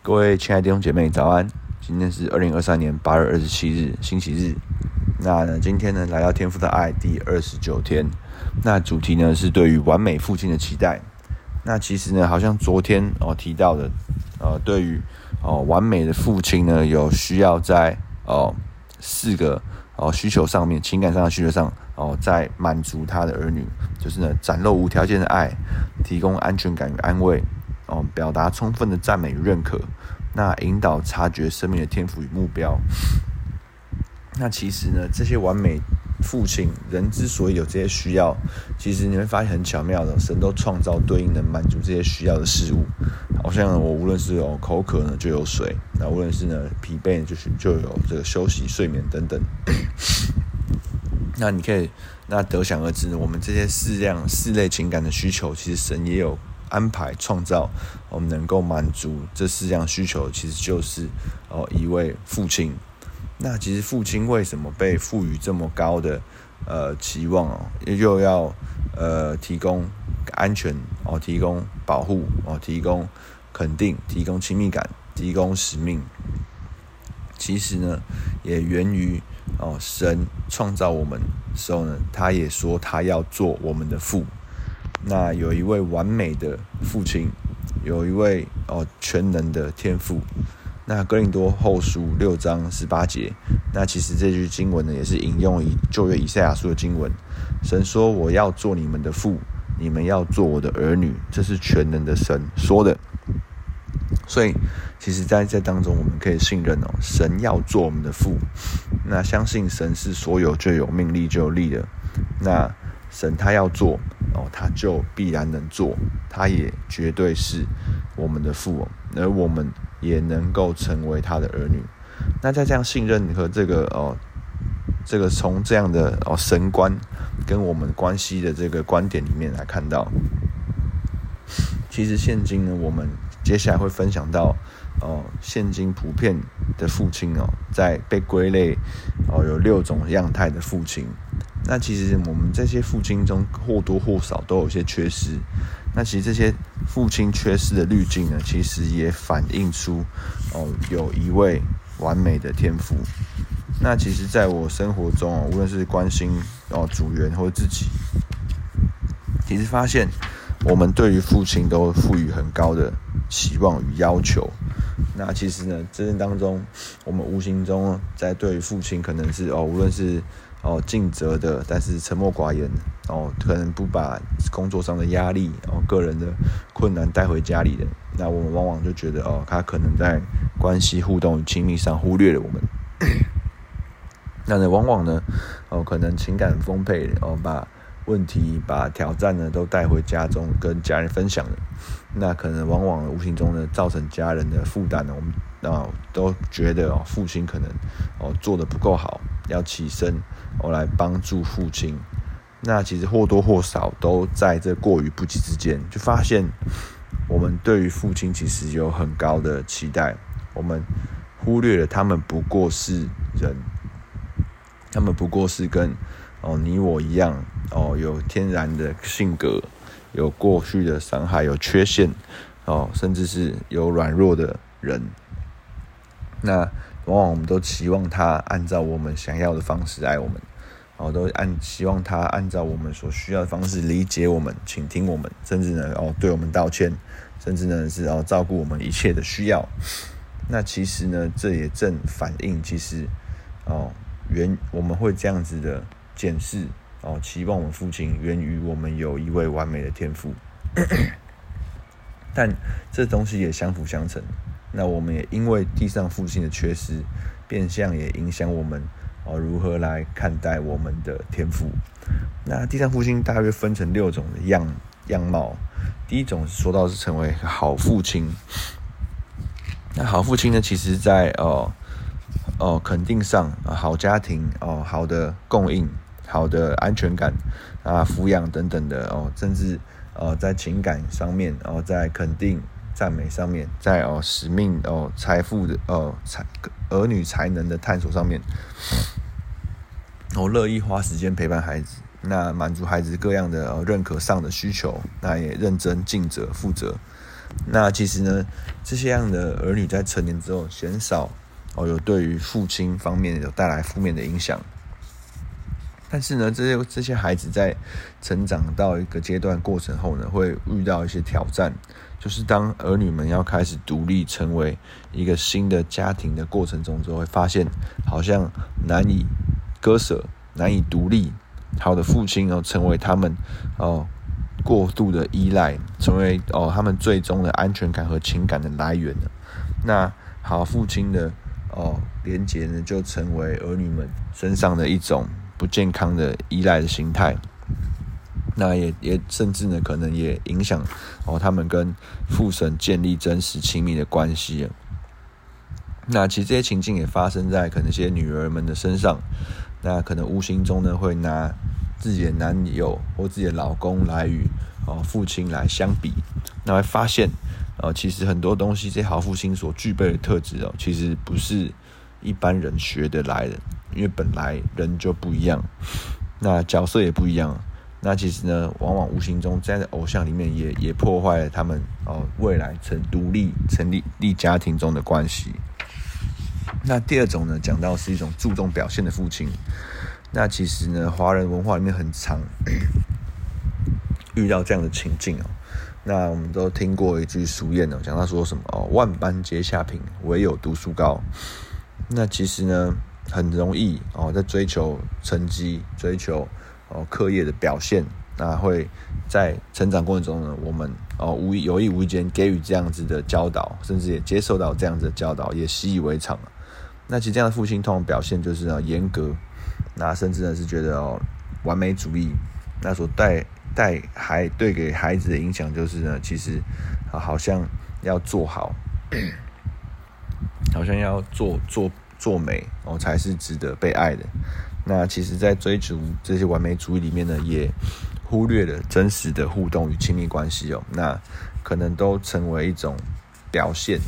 各位亲爱的弟兄姐妹，早安！今天是二零二三年八月二十七日，星期日。那，今天呢，来到天父的爱第二十九天。那主题呢是对于完美父亲的期待。那其实呢，好像昨天哦提到的，呃，对于哦完美的父亲呢，有需要在哦四个哦需求上面，情感上的需求上哦，在满足他的儿女，就是呢，展露无条件的爱，提供安全感与安慰。哦，表达充分的赞美与认可，那引导察觉生命的天赋与目标。那其实呢，这些完美父亲人之所以有这些需要，其实你会发现很巧妙的，神都创造对应的满足这些需要的事物。好像我无论是有口渴呢，就有水；那无论是呢疲惫，就是就有这个休息、睡眠等等。那你可以那得想而知，我们这些四样四类情感的需求，其实神也有。安排创造，我们能够满足这四样需求，其实就是哦一位父亲。那其实父亲为什么被赋予这么高的呃期望哦？又要呃提供安全哦，提供保护哦，提供肯定，提供亲密感，提供使命。其实呢，也源于哦神创造我们时候呢，他也说他要做我们的父。那有一位完美的父亲，有一位哦全能的天父。那哥林多后书六章十八节，那其实这句经文呢，也是引用以旧约以赛亚书的经文。神说：“我要做你们的父，你们要做我的儿女。”这是全能的神说的。所以，其实在这当中，我们可以信任哦，神要做我们的父。那相信神是所有就有命力就有力的。那神他要做。哦，他就必然能做，他也绝对是我们的父，而我们也能够成为他的儿女。那在这样信任和这个哦，这个从这样的哦神观跟我们关系的这个观点里面来看到，其实现今呢，我们接下来会分享到哦，现今普遍的父亲哦，在被归类哦有六种样态的父亲。那其实我们这些父亲中或多或少都有些缺失。那其实这些父亲缺失的滤镜呢，其实也反映出哦，有一位完美的天赋。那其实，在我生活中哦，无论是关心哦组员或自己，其实发现我们对于父亲都赋予很高的期望与要求。那其实呢，这当中我们无形中在对于父亲可能是哦，无论是哦，尽责的，但是沉默寡言哦，可能不把工作上的压力哦、个人的困难带回家里的，那我们往往就觉得哦，他可能在关系互动与亲密上忽略了我们。那呢，往往呢，哦，可能情感丰沛哦，把问题、把挑战呢都带回家中跟家人分享了，那可能往往无形中呢造成家人的负担呢，我们啊、都觉得哦，父亲可能哦做得不够好。要起身，我来帮助父亲。那其实或多或少都在这过于不及之间，就发现我们对于父亲其实有很高的期待，我们忽略了他们不过是人，他们不过是跟哦你我一样哦有天然的性格，有过去的伤害，有缺陷哦，甚至是有软弱的人。那。往往我们都期望他按照我们想要的方式爱我们，哦，都按希望他按照我们所需要的方式理解我们、倾听我们，甚至呢，哦，对我们道歉，甚至呢是哦照顾我们一切的需要。那其实呢，这也正反映其实哦，原我们会这样子的检视哦，期望我们父亲源于我们有一位完美的天赋，但这东西也相辅相成。那我们也因为地上父亲的缺失，变相也影响我们哦如何来看待我们的天赋。那地上父亲大约分成六种样样貌。第一种说到是成为好父亲。那好父亲呢，其实在哦哦肯定上啊，好家庭哦，好的供应，好的安全感啊，抚养等等的哦，甚至呃在情感上面，然后在肯定。赞美上面，在哦使命哦财富的哦才儿女才能的探索上面，我乐意花时间陪伴孩子，那满足孩子各样的哦认可上的需求，那也认真尽责负责，那其实呢，这些样的儿女在成年之后，鲜少哦有对于父亲方面有带来负面的影响。但是呢，这些这些孩子在成长到一个阶段过程后呢，会遇到一些挑战，就是当儿女们要开始独立成为一个新的家庭的过程中，就会发现好像难以割舍，难以独立。好的父亲哦，成为他们哦过度的依赖，成为哦他们最终的安全感和情感的来源。那好父亲的哦连结呢，就成为儿女们身上的一种不健康的依赖的心态。那也也甚至呢，可能也影响哦他们跟父神建立真实亲密的关系。那其实这些情境也发生在可能些女儿们的身上。那可能无形中呢，会拿自己的男友或自己的老公来与哦父亲来相比，那会发现哦，其实很多东西这好父亲所具备的特质哦，其实不是一般人学得来的，因为本来人就不一样，那角色也不一样，那其实呢，往往无形中在偶像里面也也破坏了他们哦未来成独立成立立家庭中的关系。那第二种呢，讲到是一种注重表现的父亲。那其实呢，华人文化里面很常 遇到这样的情境哦。那我们都听过一句俗谚哦，讲到说什么哦，万般皆下品，唯有读书高。那其实呢，很容易哦，在追求成绩、追求哦课业的表现，那会在成长过程中呢，我们哦无意有意无意间给予这样子的教导，甚至也接受到这样子的教导，也习以为常了。那其实这样的父亲通常表现就是呢严格，那甚至呢是觉得哦完美主义，那所带带孩对给孩子的影响就是呢，其实好像要做好，好像要做做做美哦才是值得被爱的。那其实，在追逐这些完美主义里面呢，也忽略了真实的互动与亲密关系哦。那可能都成为一种表现。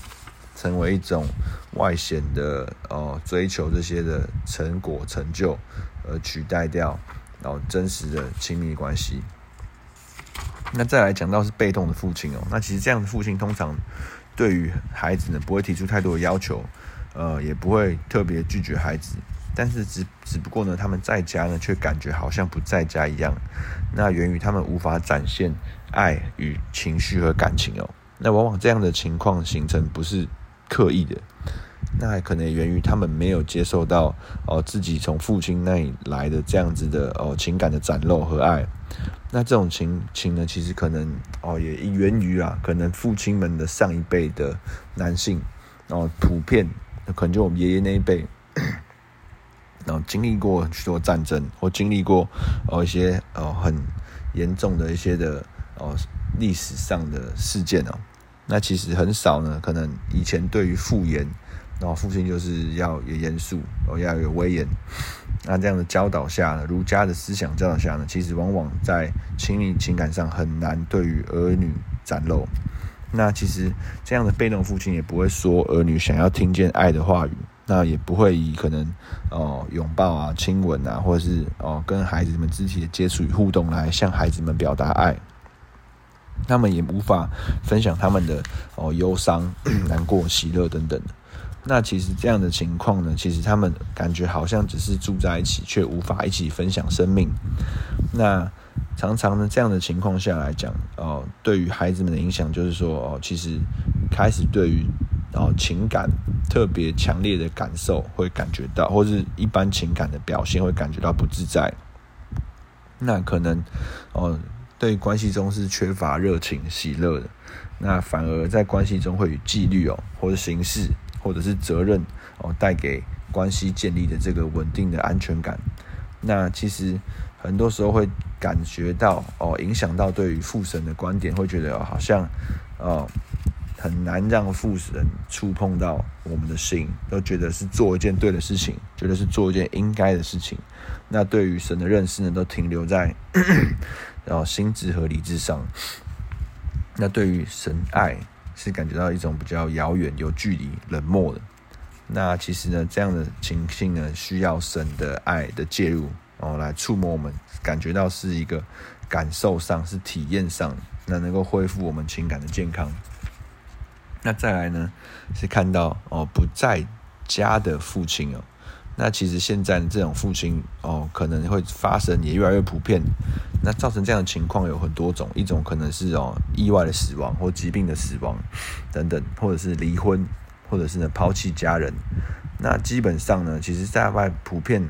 成为一种外显的哦，追求这些的成果成就，而取代掉然后真实的亲密关系。那再来讲到是被动的父亲哦，那其实这样的父亲通常对于孩子呢，不会提出太多的要求，呃，也不会特别拒绝孩子，但是只只不过呢，他们在家呢，却感觉好像不在家一样。那源于他们无法展现爱与情绪和感情哦。那往往这样的情况形成不是。刻意的，那还可能源于他们没有接受到哦自己从父亲那里来的这样子的哦情感的展露和爱。那这种情情呢，其实可能哦也源于啊，可能父亲们的上一辈的男性哦普遍可能就我们爷爷那一辈，然后经历过许多战争或经历过哦一些哦很严重的一些的哦历史上的事件哦。那其实很少呢，可能以前对于父严，然后父亲就是要有严肃，哦要有威严。那这样的教导下呢，儒家的思想教导下呢，其实往往在亲密情感上很难对于儿女展露。那其实这样的被动父亲也不会说儿女想要听见爱的话语，那也不会以可能哦拥抱啊、亲吻啊，或者是哦跟孩子们肢体的接触与互动来向孩子们表达爱。他们也无法分享他们的哦忧伤、难过、喜乐等等。那其实这样的情况呢，其实他们感觉好像只是住在一起，却无法一起分享生命。那常常呢，这样的情况下来讲，哦，对于孩子们的影响就是说，哦，其实开始对于哦情感特别强烈的感受会感觉到，或是一般情感的表现会感觉到不自在。那可能哦。对关系中是缺乏热情、喜乐的，那反而在关系中会与纪律哦，或者形式，或者是责任哦，带给关系建立的这个稳定的安全感。那其实很多时候会感觉到哦，影响到对于父神的观点，会觉得好像哦很难让父神触碰到我们的心，都觉得是做一件对的事情，觉得是做一件应该的事情。那对于神的认识呢，都停留在。然 后心智和理智上，那对于神爱是感觉到一种比较遥远、有距离、冷漠的。那其实呢，这样的情形呢，需要神的爱的介入，哦来触摸我们，感觉到是一个感受上、是体验上，那能够恢复我们情感的健康。那再来呢，是看到哦不在家的父亲哦。那其实现在这种父亲哦，可能会发生也越来越普遍。那造成这样的情况有很多种，一种可能是哦意外的死亡或疾病的死亡等等，或者是离婚，或者是呢抛弃家人。那基本上呢，其实在外普遍，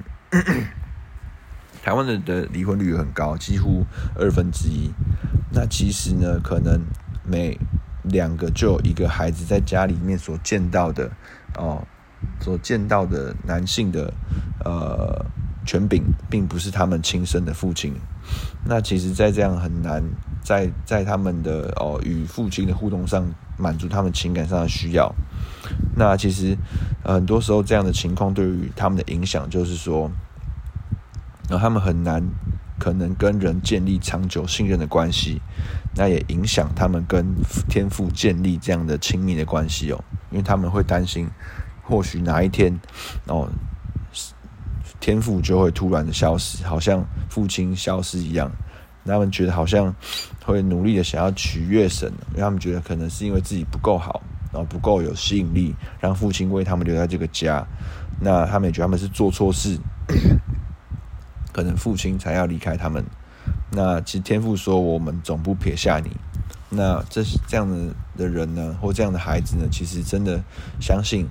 台湾的的离婚率很高，几乎二分之一。那其实呢，可能每两个就有一个孩子在家里面所见到的哦。所见到的男性的呃权柄，并不是他们亲生的父亲。那其实，在这样很难在在他们的哦与父亲的互动上满足他们情感上的需要。那其实很多时候这样的情况对于他们的影响，就是说，然后他们很难可能跟人建立长久信任的关系。那也影响他们跟天父建立这样的亲密的关系哦，因为他们会担心。或许哪一天，哦，天父就会突然的消失，好像父亲消失一样。他们觉得好像会努力的想要取悦神，因为他们觉得可能是因为自己不够好，然后不够有吸引力，让父亲为他们留在这个家。那他们也觉得他们是做错事，可能父亲才要离开他们。那其实天父说：“我们总不撇下你。”那这是这样的的人呢，或这样的孩子呢，其实真的相信。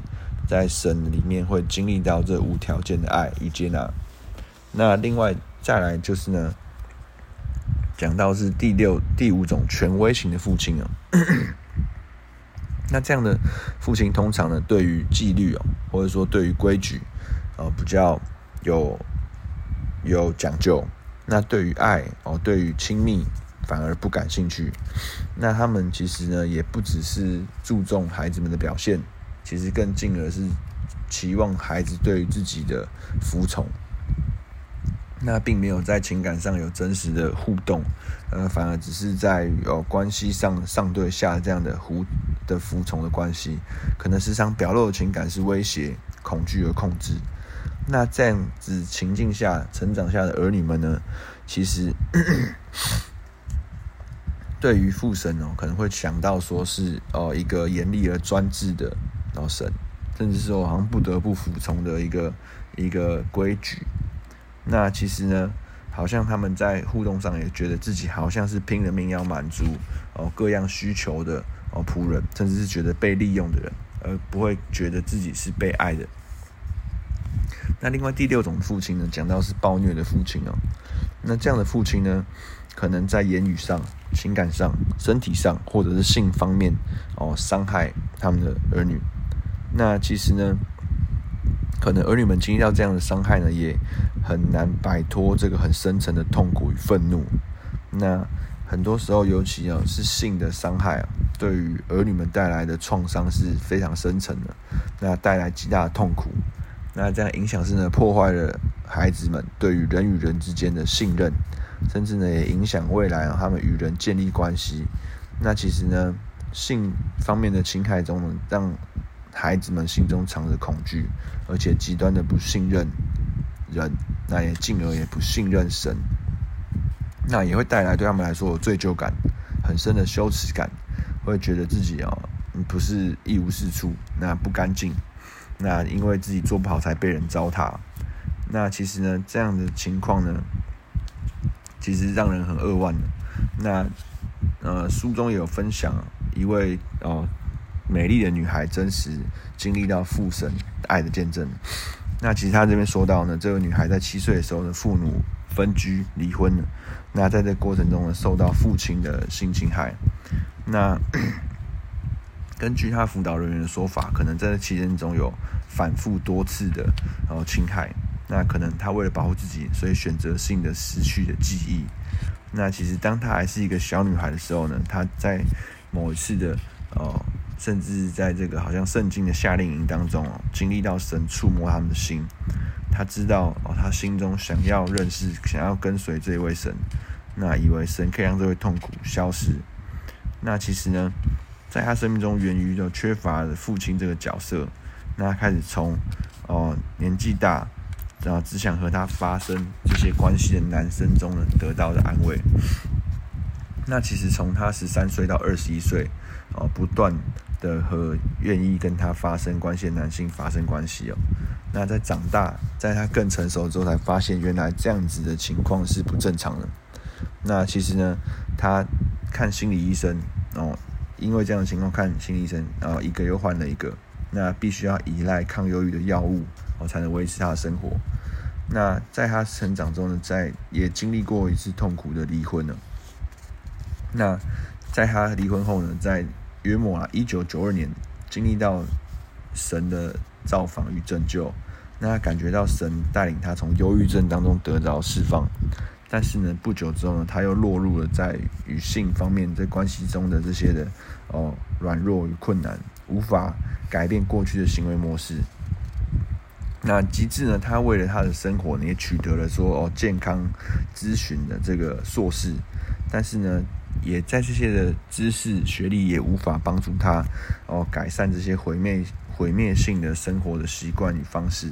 在神里面会经历到这无条件的爱与接纳。那另外再来就是呢，讲到是第六、第五种权威型的父亲哦。那这样的父亲通常呢，对于纪律哦，或者说对于规矩呃，比较有有讲究。那对于爱哦，对于亲密反而不感兴趣。那他们其实呢，也不只是注重孩子们的表现。其实更进而是期望孩子对于自己的服从，那并没有在情感上有真实的互动，呃，反而只是在有关系上上对下这样的服的服从的关系，可能时常表露的情感是威胁、恐惧和控制。那这样子情境下成长下的儿女们呢，其实。对于父神哦，可能会想到说是哦一个严厉而专制的老神，甚至是说好像不得不服从的一个一个规矩。那其实呢，好像他们在互动上也觉得自己好像是拼了命要满足哦各样需求的哦仆人，甚至是觉得被利用的人，而不会觉得自己是被爱的。那另外第六种父亲呢，讲到是暴虐的父亲哦。那这样的父亲呢，可能在言语上。情感上、身体上，或者是性方面，哦，伤害他们的儿女。那其实呢，可能儿女们经历到这样的伤害呢，也很难摆脱这个很深沉的痛苦与愤怒。那很多时候，尤其啊是性的伤害啊，对于儿女们带来的创伤是非常深沉的，那带来极大的痛苦。那这样影响是呢，破坏了孩子们对于人与人之间的信任。甚至呢，也影响未来啊，他们与人建立关系。那其实呢，性方面的侵害中呢，让孩子们心中藏着恐惧，而且极端的不信任人，那也进而也不信任神。那也会带来对他们来说有罪疚感，很深的羞耻感，会觉得自己啊，不是一无是处，那不干净，那因为自己做不好才被人糟蹋。那其实呢，这样的情况呢。其实让人很扼腕的。那呃，书中也有分享一位哦美丽的女孩真实经历到父神爱的见证。那其实他这边说到呢，这个女孩在七岁的时候呢，父母分居离婚了。那在这过程中呢，受到父亲的性侵害。那根据他辅导人员的说法，可能在这期间中有反复多次的然后侵害。那可能他为了保护自己，所以选择性的失去了记忆。那其实当他还是一个小女孩的时候呢，她在某一次的哦，甚至在这个好像圣经的夏令营当中哦，经历到神触摸他们的心。他知道哦，他心中想要认识、想要跟随这位神，那以为神可以让这位痛苦消失。那其实呢，在他生命中源于了缺乏父亲这个角色，那开始从哦年纪大。然后只想和他发生这些关系的男生中呢，得到的安慰。那其实从他十三岁到二十一岁，哦，不断的和愿意跟他发生关系的男性发生关系哦。那在长大，在他更成熟之后，才发现原来这样子的情况是不正常的。那其实呢，他看心理医生哦，因为这样的情况看心理医生，然后一个又换了一个，那必须要依赖抗忧郁的药物哦，才能维持他的生活。那在他成长中呢，在也经历过一次痛苦的离婚了。那在他离婚后呢，在约莫啊一九九二年，经历到神的。造访与拯救，那他感觉到神带领他从忧郁症当中得到释放，但是呢，不久之后呢，他又落入了在与性方面在关系中的这些的哦软弱与困难，无法改变过去的行为模式。那极致呢，他为了他的生活呢，也取得了说哦健康咨询的这个硕士，但是呢，也在这些的知识学历也无法帮助他哦改善这些毁灭。毁灭性的生活的习惯与方式，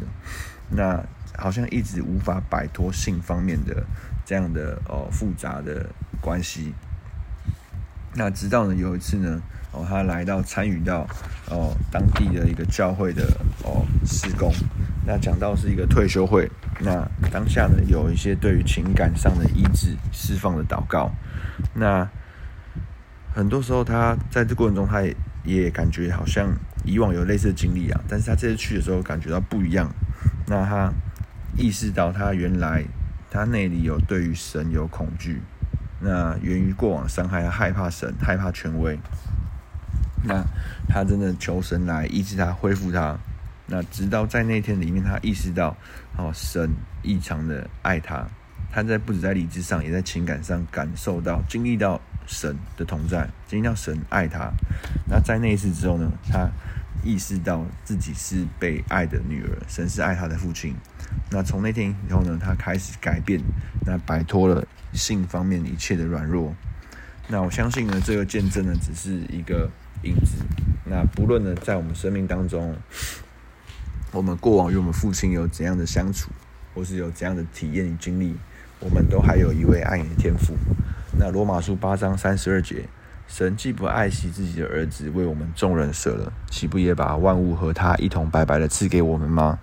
那好像一直无法摆脱性方面的这样的哦复杂的关系。那直到呢有一次呢，哦他来到参与到哦当地的一个教会的哦施工，那讲到是一个退休会，那当下呢有一些对于情感上的医治释放的祷告，那很多时候他在这过程中他也也感觉好像。以往有类似的经历啊，但是他这次去的时候感觉到不一样。那他意识到他原来他内里有对于神有恐惧，那源于过往伤害，他害怕神，害怕权威。那他真的求神来医治他，恢复他。那直到在那天里面，他意识到哦，神异常的爱他。他在不止在理智上，也在情感上感受到、经历到神的同在，经历到神爱他。那在那一次之后呢，他。意识到自己是被爱的女儿，神是爱他的父亲。那从那天以后呢，他开始改变，那摆脱了性方面一切的软弱。那我相信呢，这个见证呢，只是一个影子。那不论呢，在我们生命当中，我们过往与我们父亲有怎样的相处，或是有怎样的体验与经历，我们都还有一位爱你的天父。那罗马书八章三十二节。神既不爱惜自己的儿子，为我们众人舍了，岂不也把万物和他一同白白的赐给我们吗？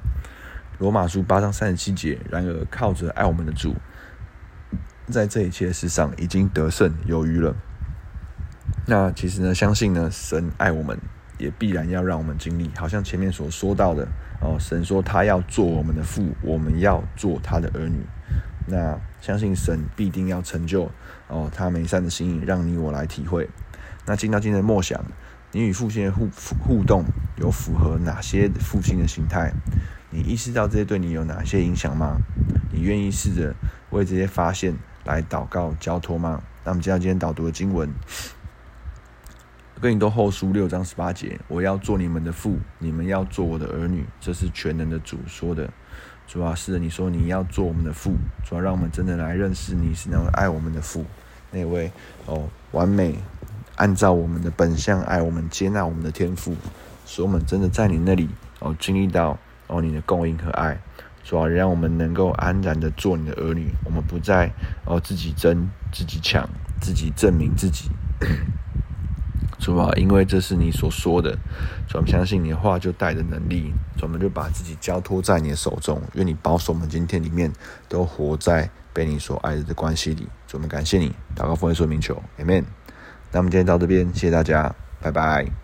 罗马书八章三十七节。然而靠着爱我们的主，在这一切事上已经得胜有余了。那其实呢，相信呢，神爱我们，也必然要让我们经历，好像前面所说到的哦，神说他要做我们的父，我们要做他的儿女。那相信神必定要成就哦，他美善的心意，让你我来体会。那进到今天的默想，你与父亲的互互动有符合哪些父亲的形态？你意识到这些对你有哪些影响吗？你愿意试着为这些发现来祷告交托吗？那我们接到今天导读的经文，哥林多后书六章十八节：我要做你们的父，你们要做我的儿女。这是全能的主说的。主啊，是的，你说你要做我们的父，主要让我们真的来认识你是那位爱我们的父，那位哦完美按照我们的本相爱我们、接纳我们的天赋，使我们真的在你那里哦经历到哦你的供应和爱，主要让我们能够安然的做你的儿女，我们不再哦自己争、自己抢、自己证明自己。主啊，因为这是你所说的，主，我们相信你的话就带着能力，主，我们就把自己交托在你的手中，愿你保守我们今天里面都活在被你所爱的关系里。主，我们感谢你，祷告奉耶稣名求，Amen。那我们今天到这边，谢谢大家，拜拜。